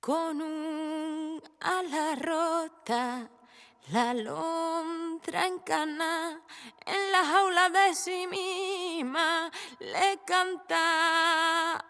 con un ala rota, la lontra encana en la jaula de sí misma le canta.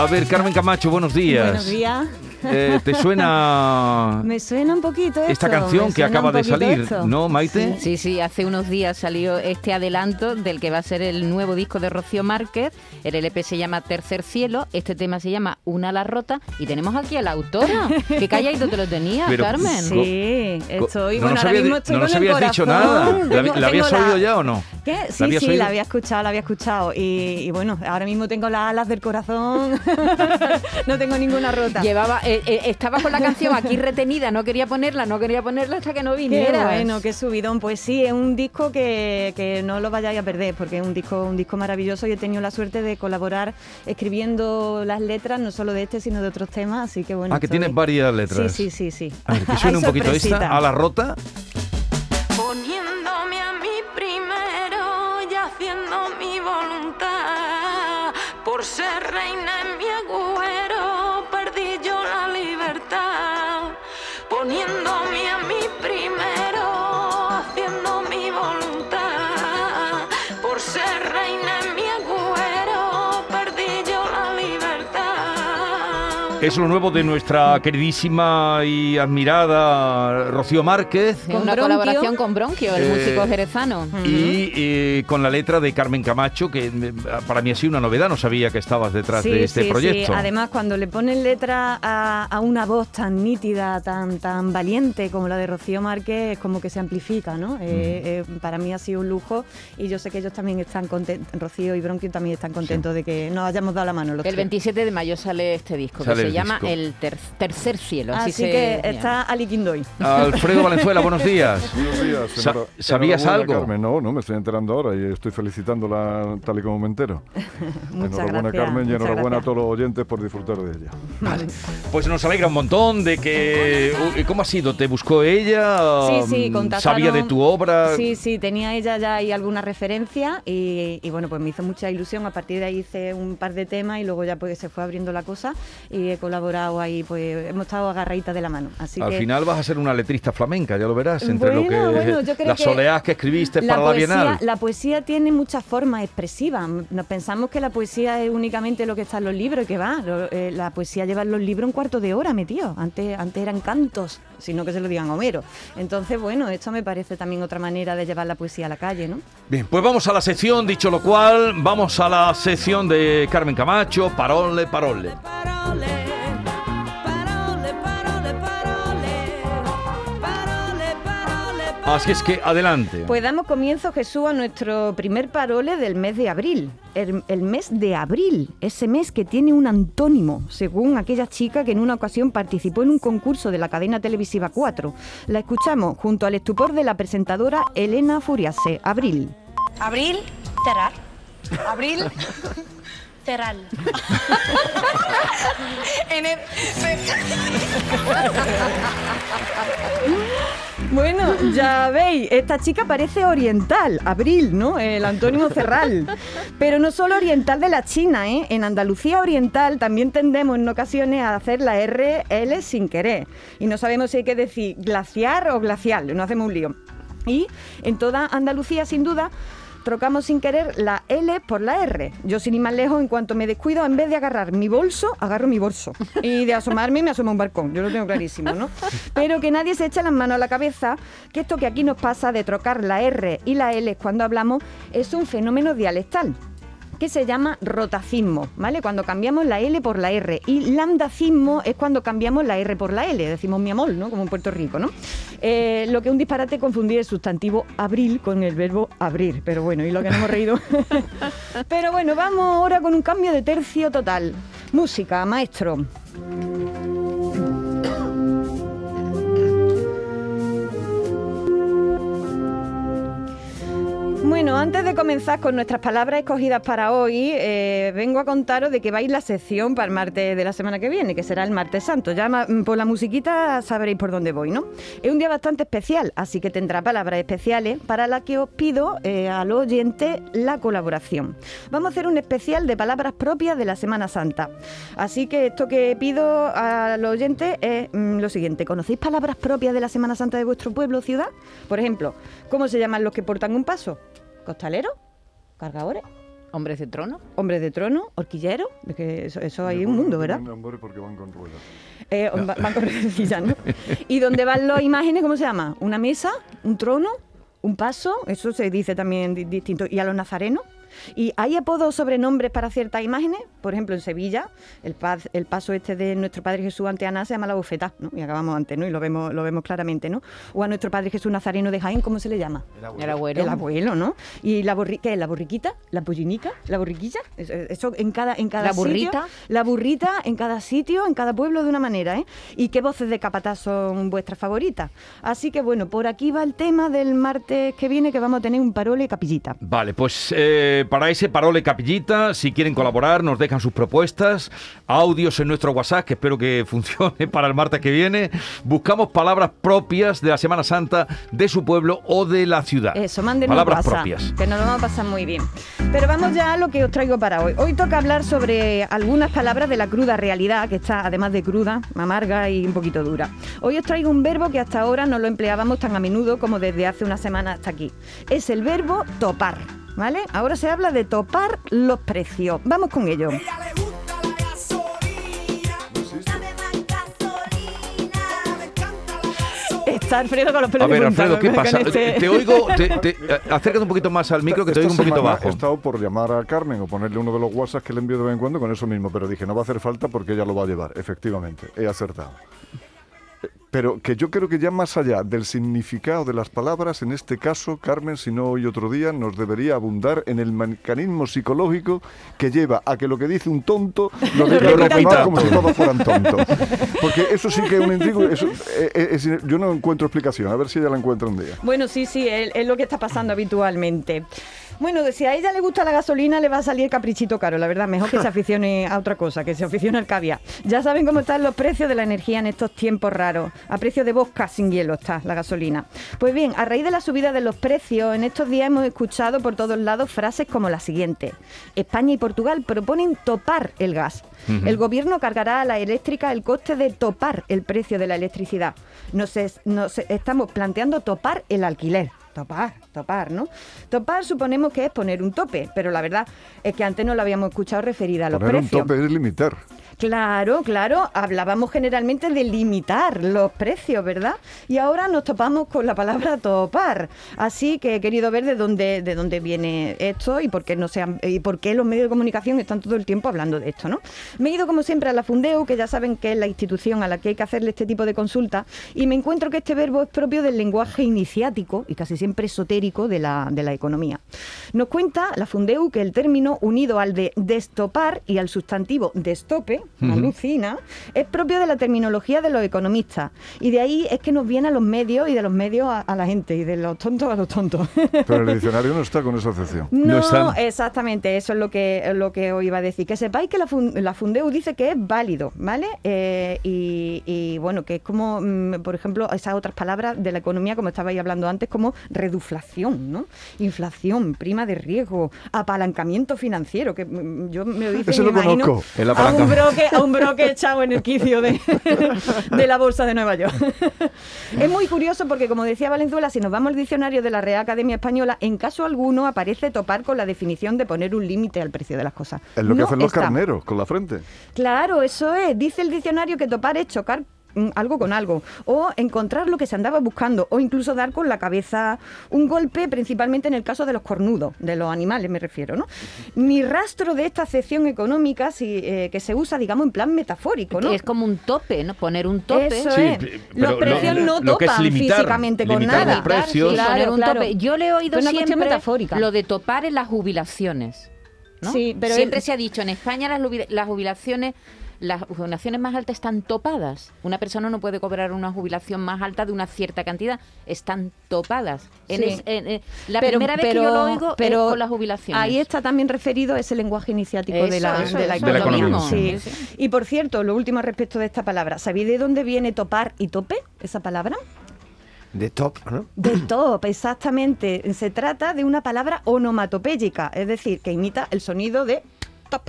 A ver, Carmen Camacho, buenos días. Buenos días. Eh, ¿Te suena Me suena un poquito esto. esta canción que acaba de salir? esto. ¿No, Maite? Sí, sí, hace unos días salió este adelanto del que va a ser el nuevo disco de Rocío Márquez. El LP se llama Tercer Cielo, este tema se llama Una la rota y tenemos aquí a la autora. Qué calladito te lo tenía, Pero- Carmen. Sí, estoy. no bueno, ahora había- mismo estoy no nos habías dicho nada. ¿La, la habías oído ya o no? ¿Qué? ¿La Sí, sí, oído? la había escuchado, la había escuchado. Y, y bueno, ahora mismo tengo las alas del corazón. no tengo ninguna rota. Llevaba, eh, eh, estaba con la canción aquí retenida, no quería ponerla, no quería ponerla hasta que no Qué vinieras. bueno, qué subidón. Pues sí, es un disco que, que no lo vayáis a perder, porque es un disco, un disco maravilloso y he tenido la suerte de colaborar escribiendo las letras, no solo de este, sino de otros temas. Así que bueno. Ah, que estoy- tienes varias letras. Sí, sí, sí, sí. A ver, que suene un poquito esta, a la rota. Poniéndome Es lo nuevo de nuestra queridísima y admirada Rocío Márquez. Es Con una Bronquio. colaboración con Bronquio, el Eh, músico jerezano. Y eh, con la letra de Carmen Camacho, que eh, para mí ha sido una novedad, no sabía que estabas detrás Sí, de este sí, proyecto. sí. Además, cuando le ponen letra a, a una voz tan nítida, tan, tan valiente como la de Rocío Márquez, es como que se amplifica, ¿no? Eh, eh, para mí ha sido un lujo y yo sé que ellos también están contentos, Rocío y Bronquio también están contentos de que nos hayamos dado la mano los El tres. 27 de mayo sale este disco, Sale se llama disco. El Ter- Tercer Cielo. Así, Así se que llama. está Ali Quindoy. Alfredo Valenzuela, buenos días. Buenos días. Sa- ¿sabías algo? Carmen. No, no, me estoy enterando ahora y estoy felicitándola tal y como me entero. Muchas enhorabuena, gracias, Carmen, y enhorabuena a gracias. todos los oyentes por disfrutar de ella. Vale. Pues nos alegra un montón de que... ¿Cómo ha sido? ¿Te buscó ella? Sí, sí, Mm, contactaron- ¿Sabía de tu obra? Sí, sí, tenía ella ya ahí alguna referencia y, y bueno, pues me hizo mucha ilusión. A partir de ahí hice un par de temas y luego ya pues se fue abriendo la cosa y he colaborado ahí, pues hemos estado agarraditas de la mano. Así Al que final vas a ser una letrista flamenca, ya lo verás, entre lo que Bueno, bueno, yo creo las que soleás que escribiste para la Bienal. la poesía tiene muchas formas expresivas. Nos pensamos que la poesía es únicamente lo que está en los libros, y que va. lo- eh, la poesía lleva en los libros un cuarto de hora metido. Antes, antes eran cantos, sino que se lo digan a Homero. Entonces, bueno, esto me parece también otra manera de llevar la poesía a la calle, ¿no? Bien, pues vamos a la sección, dicho lo cual, vamos a la sección de Carmen Camacho, Parole, Parole. Parole, parole, Así es que adelante. Pues damos comienzo, Jesús, a nuestro primer parole del mes de abril. El, el mes de abril, ese mes que tiene un antónimo, según aquella chica que en una ocasión participó en un concurso de la cadena televisiva 4. La escuchamos junto al estupor de la presentadora Elena Furiase. Abril. Abril, cerrar. Abril, en el, Bueno, ya veis, esta chica parece oriental, abril, ¿no? El antónimo cerral. Pero no solo oriental de la China, ¿eh? En Andalucía oriental también tendemos en ocasiones a hacer la RL sin querer. Y no sabemos si hay que decir glaciar o glacial, no hacemos un lío. Y en toda Andalucía, sin duda, trocamos sin querer la L por la R. Yo sin ir más lejos, en cuanto me descuido, en vez de agarrar mi bolso, agarro mi bolso. Y de asomarme, me asomo a un balcón. Yo lo tengo clarísimo, ¿no? Pero que nadie se eche las manos a la cabeza, que esto que aquí nos pasa de trocar la R y la L cuando hablamos es un fenómeno dialectal que se llama rotacismo, ¿vale? Cuando cambiamos la L por la R. Y lambdacismo es cuando cambiamos la R por la L, decimos mi amor, ¿no? Como en Puerto Rico, ¿no? Eh, lo que es un disparate confundir el sustantivo abril con el verbo abrir, pero bueno, y lo que nos hemos reído. pero bueno, vamos ahora con un cambio de tercio total. Música, maestro. Bueno, antes de comenzar con nuestras palabras escogidas para hoy, eh, vengo a contaros de que vais la sección para el martes de la semana que viene, que será el martes santo. Ya ma- por la musiquita sabréis por dónde voy, ¿no? Es un día bastante especial, así que tendrá palabras especiales para las que os pido eh, al oyente la colaboración. Vamos a hacer un especial de palabras propias de la Semana Santa. Así que esto que pido a los oyentes es mm, lo siguiente. ¿Conocéis palabras propias de la Semana Santa de vuestro pueblo o ciudad? Por ejemplo, ¿cómo se llaman los que portan un paso? ¿Costaleros? ¿Cargadores? Hombres de trono. ¿Hombres de trono? ¿Horquilleros? Es que eso, eso hay un mundo, ¿verdad? Porque van con ruedas. Eh, va- van con ruedecillas, ¿no? ¿Y dónde van las imágenes? ¿Cómo se llama? ¿Una mesa? ¿Un trono? ¿Un paso? Eso se dice también di- distinto. ¿Y a los nazarenos? ¿Y hay apodos o sobrenombres para ciertas imágenes? Por ejemplo, en Sevilla, el, paz- el paso este de nuestro Padre Jesús ante Ana se llama la bufeta, ¿no? Y acabamos antes, ¿no? Y lo vemos, lo vemos claramente, ¿no? O a nuestro Padre Jesús Nazareno de Jaén, ¿cómo se le llama? El abuelo. El abuelo, ¿no? Y la borri ¿qué es? ¿La borriquita? ¿La pollinica? ¿La borriquilla? Eso, eso en cada, en cada ¿La sitio. burrita? La burrita en cada sitio, en cada pueblo de una manera, ¿eh? ¿Y qué voces de capataz son vuestras favoritas? Así que bueno, por aquí va el tema del martes que viene, que vamos a tener un parole capillita. Vale, pues eh, para ese parole capillita, si quieren colaborar, nos dejan sus propuestas, audios en nuestro WhatsApp, que espero que funcione para el martes que viene. Buscamos palabras propias de la Semana Santa de su pueblo o de la ciudad. Eso, mándenos palabras WhatsApp, propias. que nos lo vamos a pasar muy bien. Pero vamos ya a lo que os traigo para hoy. Hoy toca hablar sobre algunas palabras de la cruda realidad, que está además de cruda, amarga y un poquito dura. Hoy os traigo un verbo que hasta ahora no lo empleábamos tan a menudo como desde hace una semana hasta aquí. Es el verbo topar. ¿Vale? Ahora se habla de topar los precios. Vamos con ello. Está Alfredo con los pelos A ver, Alfredo, ¿qué pasa? este- Te oigo, te, te- acércate un poquito más al micro, que te oigo un poquito bajo. He estado por llamar a Carmen o ponerle uno de los WhatsApp que le envío de vez en cuando con eso mismo, pero dije, no va a hacer falta porque ella lo va a llevar. Efectivamente, he acertado. Pero que yo creo que ya más allá del significado de las palabras, en este caso, Carmen, si no hoy otro día, nos debería abundar en el mecanismo psicológico que lleva a que lo que dice un tonto lo repita. como si todos fueran tontos. Porque eso sí que es un intrigo. eso, eh, eh, es- yo no encuentro explicación. A ver si ella la encuentra un día. Bueno, sí, sí, es, es lo que está pasando habitualmente. Bueno, si a ella le gusta la gasolina, le va a salir caprichito caro, la verdad. Mejor que se aficione a otra cosa, que se aficione al caviar. Ya saben cómo están los precios de la energía en estos tiempos raros. A precio de bosca sin hielo está la gasolina. Pues bien, a raíz de la subida de los precios, en estos días hemos escuchado por todos lados frases como la siguiente. España y Portugal proponen topar el gas. El gobierno cargará a la eléctrica el coste de topar el precio de la electricidad. Nos, es- nos estamos planteando topar el alquiler. Topar, topar, ¿no? Topar suponemos que es poner un tope, pero la verdad es que antes no lo habíamos escuchado referida a los Poner un precios. tope es limitar. Claro, claro, hablábamos generalmente de limitar los precios, ¿verdad? Y ahora nos topamos con la palabra topar. Así que he querido ver de dónde, de dónde viene esto y por qué no se han- y por qué los medios de comunicación están todo el tiempo hablando de esto, ¿no? Me he ido como siempre a la Fundeu, que ya saben que es la institución a la que hay que hacerle este tipo de consulta, y me encuentro que este verbo es propio del lenguaje iniciático y casi siempre esotérico de la, de la economía. Nos cuenta la Fundeu que el término unido al de destopar y al sustantivo destope, alucina, es propio de la terminología de los economistas. Y de ahí es que nos viene a los medios y de los medios a, a la gente y de los tontos a los tontos. Pero el diccionario no está con esa acepción. No, están. exactamente, eso es lo que, lo que os iba a decir. Que sepáis que la, fun- la Fundeu dice que es válido, ¿vale? Eh, y, y, bueno, que es como, mm, por ejemplo, esas otras palabras de la economía, como estabais hablando antes, como reduflación, ¿no? Inflación, prima de riesgo, apalancamiento financiero, que mm, yo me lo dice Ese y lo imagino conozco. El a un apalancamiento. Broque, a un broque echado en el quicio de, de la bolsa de Nueva York. es muy curioso porque, como decía Valenzuela, si nos vamos al diccionario de la Real Academia Española, en caso alguno aparece topar con la definición de poner un límite al precio de las cosas. Es lo que hacen los está. carneros con la frente. Claro, eso es. Dice el diccionario que topar es chocar algo con algo o encontrar lo que se andaba buscando o incluso dar con la cabeza un golpe principalmente en el caso de los cornudos de los animales me refiero no ni rastro de esta acepción económica si, eh, que se usa digamos en plan metafórico no Es como un tope, ¿no? Poner un tope. Eso Sí, es. pe- Los precios lo- no lo topan limitar- físicamente con limitar nada. los precios. Sí, Claro, poner un claro. tope. Yo le he oído una cuestión siempre metafórica. lo de topar en las jubilaciones. ¿no? Sí, pero Siempre se ha dicho, en España las, las jubilaciones... Las jubilaciones más altas están topadas. Una persona no puede cobrar una jubilación más alta de una cierta cantidad. Están topadas. En Sí. es- en- en- la Pero- primera vez que yo lo oigo pero es con las jubilaciones. Ahí está también referido ese lenguaje iniciático de la, eso, de la eso, De la economía. economía. Sí. Y por cierto, lo último respecto de esta palabra. ¿Sabéis de dónde viene topar y tope esa palabra? De top, ¿no? De top, exactamente. Se trata de una palabra onomatopéyica, es decir, que imita el sonido de top.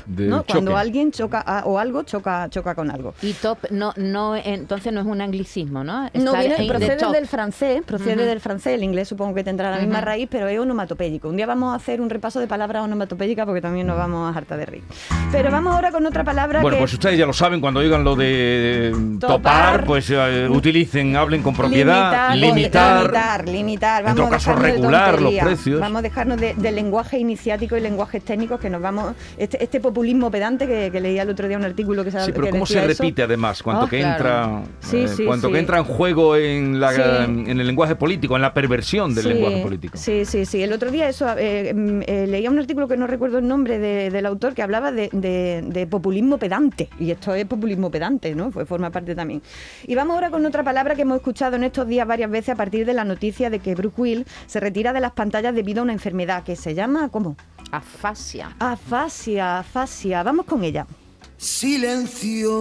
Cuando alguien choca a- o algo choca choca con algo. Y top no, no, entonces no es un anglicismo, ¿no? No, viene, en procede del francés, procede del francés, el inglés supongo que tendrá la misma raíz, pero es onomatopéyico. Un día vamos a hacer un repaso de palabras onomatopéyicas porque también nos vamos a hartar de reír. Pero vamos ahora con otra palabra Bueno, que pues ustedes ya lo saben, cuando oigan lo de Topar. topar, pues eh, utilicen, hablen con propiedad, limitar, limitar. limitar, limitar. En Vamos todo a caso, regular los precios. Vamos a dejarnos de, de lenguaje iniciático y lenguajes técnicos que nos vamos... Este, este populismo pedante que, que leía el otro día un artículo que, se- Sí, pero que ¿cómo se eso. repite además? Cuanto Ah, que claro. entra, Sí, eh, sí, cuanto sí. que entra en juego en, la, en el lenguaje político, en la perversión del lenguaje político. Sí, sí, sí. El otro día eso eh, mm, eh, leía un artículo que no recuerdo el nombre de- del autor que hablaba de, de- de populismo pedante. Y esto es populismo pedante, ¿no? Pues forma parte también. Y vamos ahora con otra palabra que hemos escuchado en estos días varias veces a partir de la noticia de que Bruce Willis se retira de las pantallas debido a una enfermedad que se llama, ¿cómo? Afasia. Afasia, afasia. Vamos con ella. Silencio,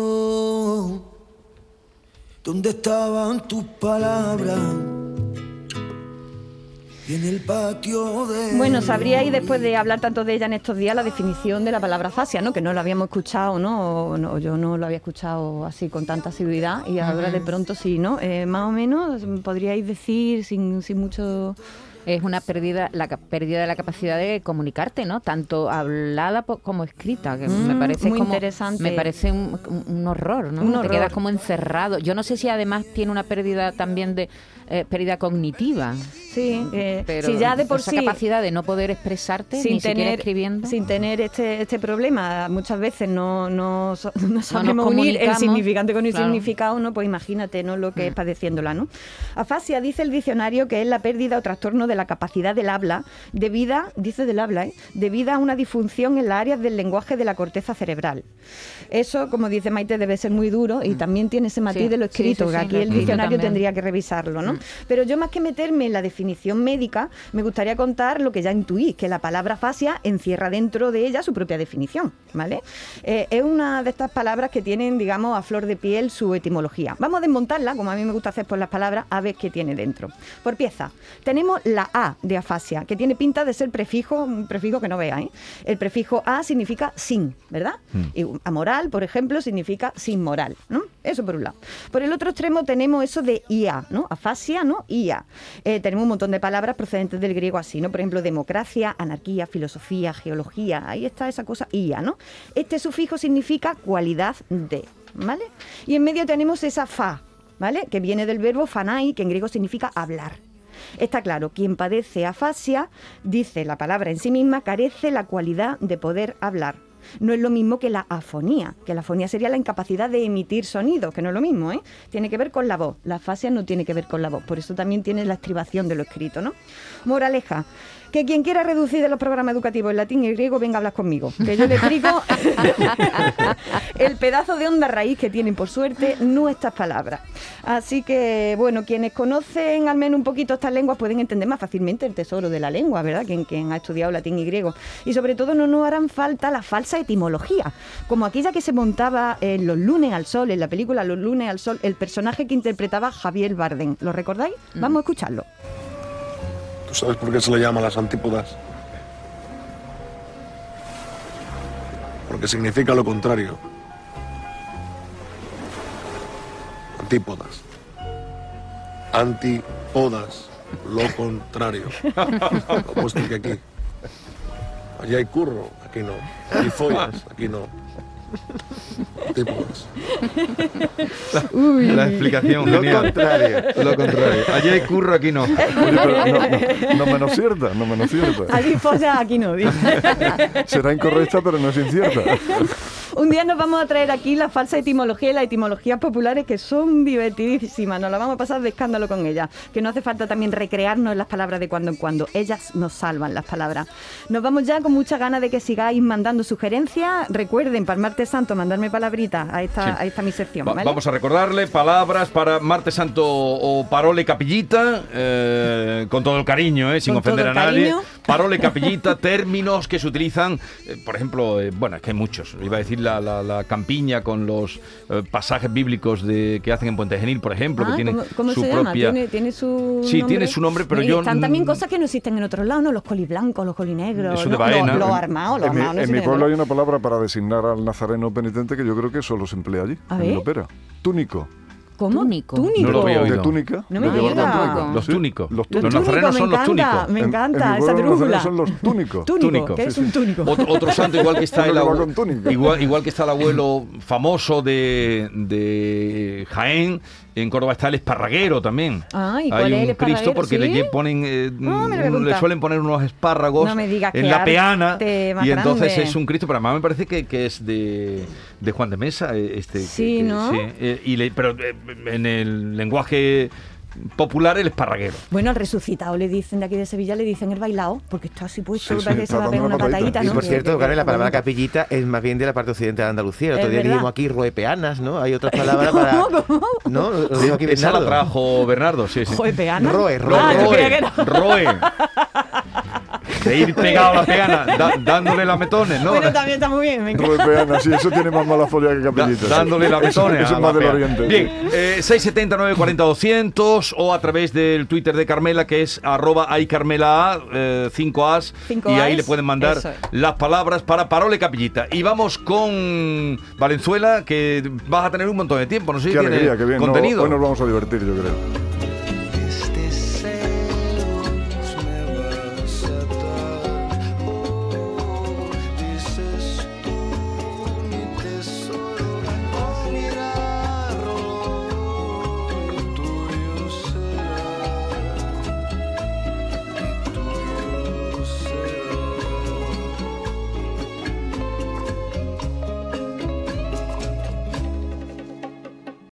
¿dónde estaban tus palabras? Y en el patio de. Bueno, sabríais después de hablar tanto de ella en estos días la definición de la palabra afasia, ¿no? Que no lo habíamos escuchado, ¿no? O no, yo no lo había escuchado así con tanta asiduidad y ahora de pronto sí, ¿no? Eh, más o menos podríais decir sin, sin mucho... Es una pérdida, la pérdida de la capacidad de comunicarte, ¿no? Tanto hablada como escrita, que me Mm, parece muy como- interesante. Me parece un, horror, ¿no? Un Te horror. quedas como encerrado. Yo no sé si además tiene una pérdida también de eh, pérdida cognitiva. Sí, eh, Pero si ya de por esa sí... capacidad de no poder expresarte sin ni tener, escribiendo. sin tener este, este problema, muchas veces no, no, no sabemos unir el significante con el Claro. significado, ¿no? Pues imagínate, ¿no? Lo que es padeciéndola, ¿no? Afasia dice el diccionario que es la pérdida o trastorno de la capacidad del habla debida, dice del habla, ¿eh? Debida a una disfunción en las áreas del lenguaje de la corteza cerebral. Eso, como dice Maite, debe ser muy duro y también tiene ese matiz Sí, de lo escrito, sí, que aquí el diccionario también. tendría que revisarlo, ¿no? Pero yo más que meterme en la definición médica, me gustaría contar lo que ya intuí, que la palabra fascia encierra dentro de ella su propia definición, ¿vale? Eh, es una de estas palabras que tienen, digamos, a flor de piel su etimología. Vamos a desmontarla, como a mí me gusta hacer por las palabras, a ver qué tiene dentro. Por pieza, tenemos la A de afasia, que tiene pinta de ser prefijo, un prefijo que no vea, ¿eh? El prefijo A significa sin, ¿verdad? Y amoral, por ejemplo, significa sin moral, ¿no? Eso por un lado. Por el otro extremo tenemos eso de IA, ¿no? Afasia, ¿no? IA. Eh, tenemos un montón de palabras procedentes del griego así, ¿no? Por ejemplo, democracia, anarquía, filosofía, geología. Ahí está esa cosa IA, ¿no? Este sufijo significa cualidad de, ¿vale? Y en medio tenemos esa fa, ¿vale? Que viene del verbo fanai, que en griego significa hablar. Está claro, quien padece afasia, dice la palabra en sí misma, carece la cualidad de poder hablar. No es lo mismo que la afonía, que la afonía sería la incapacidad de emitir sonidos, que no es lo mismo, ¿eh? Tiene que ver con la voz. La afasia no tiene que ver con la voz, por eso también tiene la estribación de lo escrito, ¿no? Moraleja, que quien quiera reducir de los programas educativos en latín y griego, venga a hablar conmigo, que yo le explico el pedazo de onda raíz que tienen, por suerte, nuestras palabras. Así que, bueno, quienes conocen al menos un poquito estas lenguas pueden entender más fácilmente el tesoro de la lengua, ¿verdad? Quien, quien ha estudiado latín y griego. Y sobre todo no nos harán falta la falsa etimología, como aquella que se montaba en Los lunes al sol, en la película Los lunes al sol, el personaje que interpretaba Javier Bardem. ¿Lo recordáis? Vamos a escucharlo. ¿Tú sabes por qué se le llama las antípodas? Porque significa lo contrario. Antípodas. Antipodas. Lo contrario. Como esto que aquí. Allí hay curro, aquí no. Hay follas, aquí no. La explicación Lo genial. contrario. Lo contrario. Allí hay curro, aquí no. Oye, pero no, no, no menos cierta, no menos cierta. Allí folla, aquí no, dice. Será incorrecta, pero no es incierta. Un día nos vamos a traer aquí la falsa etimología y las etimologías populares que son divertidísimas. Nos la vamos a pasar de escándalo con ellas. Que no hace falta también recrearnos en las palabras de cuando en cuando. Ellas nos salvan las palabras. Nos vamos ya con mucha ganas de que sigáis mandando sugerencias. Recuerden, para el martes santo, mandarme palabritas a esta, Sí. a esta mi sección. Va- ¿vale? Vamos a recordarle palabras para Martes Santo o Parole Capillita, eh, con todo el cariño, eh, sin Con ofender a nadie. Parole Capillita, términos que se utilizan, eh, por ejemplo, bueno, es que hay muchos. Iba a decir la, la- la campiña con los eh, pasajes bíblicos de, que hacen en Puente Genil, por ejemplo, Ah, que ¿cómo, cómo su se llama? propia... ¿Tiene, tiene su Sí, nombre? tiene su nombre, pero Y yo Están también cosas que no existen en otros lados, ¿no? Los coliblancos, los colinegros. Eso de ¿no? baena. Los, armados, los En mi, armados. no en mi existen pueblo hay una palabra para designar al nazareno penitente que yo creo que solo se emplea allí, A en ver. Lopera. Túnico. ¿Cómo? Túnico. Túnico. No lo había oído. De túnica. No me digas. Los túnicos. Los túnicos. Los nazarenos son los me encanta, túnicos. Me En- encanta esa nazarenos son los túnicos. Túnico, Túnico, ¿qué sí, es un túnico? Otro, otro santo, igual que está el abuelo, igual, igual que está el abuelo famoso de, de Jaén, en Córdoba está el esparraguero también. Ah, ¿y Hay es un el Cristo porque ¿Sí? le ponen eh, un- le suelen poner unos espárragos No me digas en la peana y entonces grande. es un Cristo, pero además me parece que, que es de, de Juan de Mesa eh, este Sí, que- ¿no? eh, y le- pero eh, en el lenguaje popular el esparraguero. Bueno, al resucitado le dicen de aquí de Sevilla, le dicen el bailado, porque está así puesto, Sí, sí, parece que se va a pegar una patadita. Y ¿no? por cierto, que la palabra capillita es más bien de la parte occidental de Andalucía. El otro día dijimos aquí roepeanas, ¿no? Hay otras palabras para... ¿Cómo? ¿No? Lo dijo aquí Esa la Bernardo. trajo Bernardo, sí, sí. Joder, peana. Roe, roe. Ah, yo roe, creía que era- roe. De ir pegado a la pegana, da- dándole lametones, ¿no? Bueno, también está muy bien, me encanta. Sí, eso tiene más mala folla que Da- capillita. sí. dándole lametones. Eso a es la más del oriente. Bien, eh, 670 940 200 o a través del Twitter de Carmela que es arroba aycarmela, eh, 5as Cinco y ahí As, le pueden mandar eso es. las palabras para Parole Capillita. Y vamos con Valenzuela que vas a tener un montón de tiempo, no sé si Qué tiene alegría, qué bien. No, contenido. hoy nos vamos a divertir, yo creo.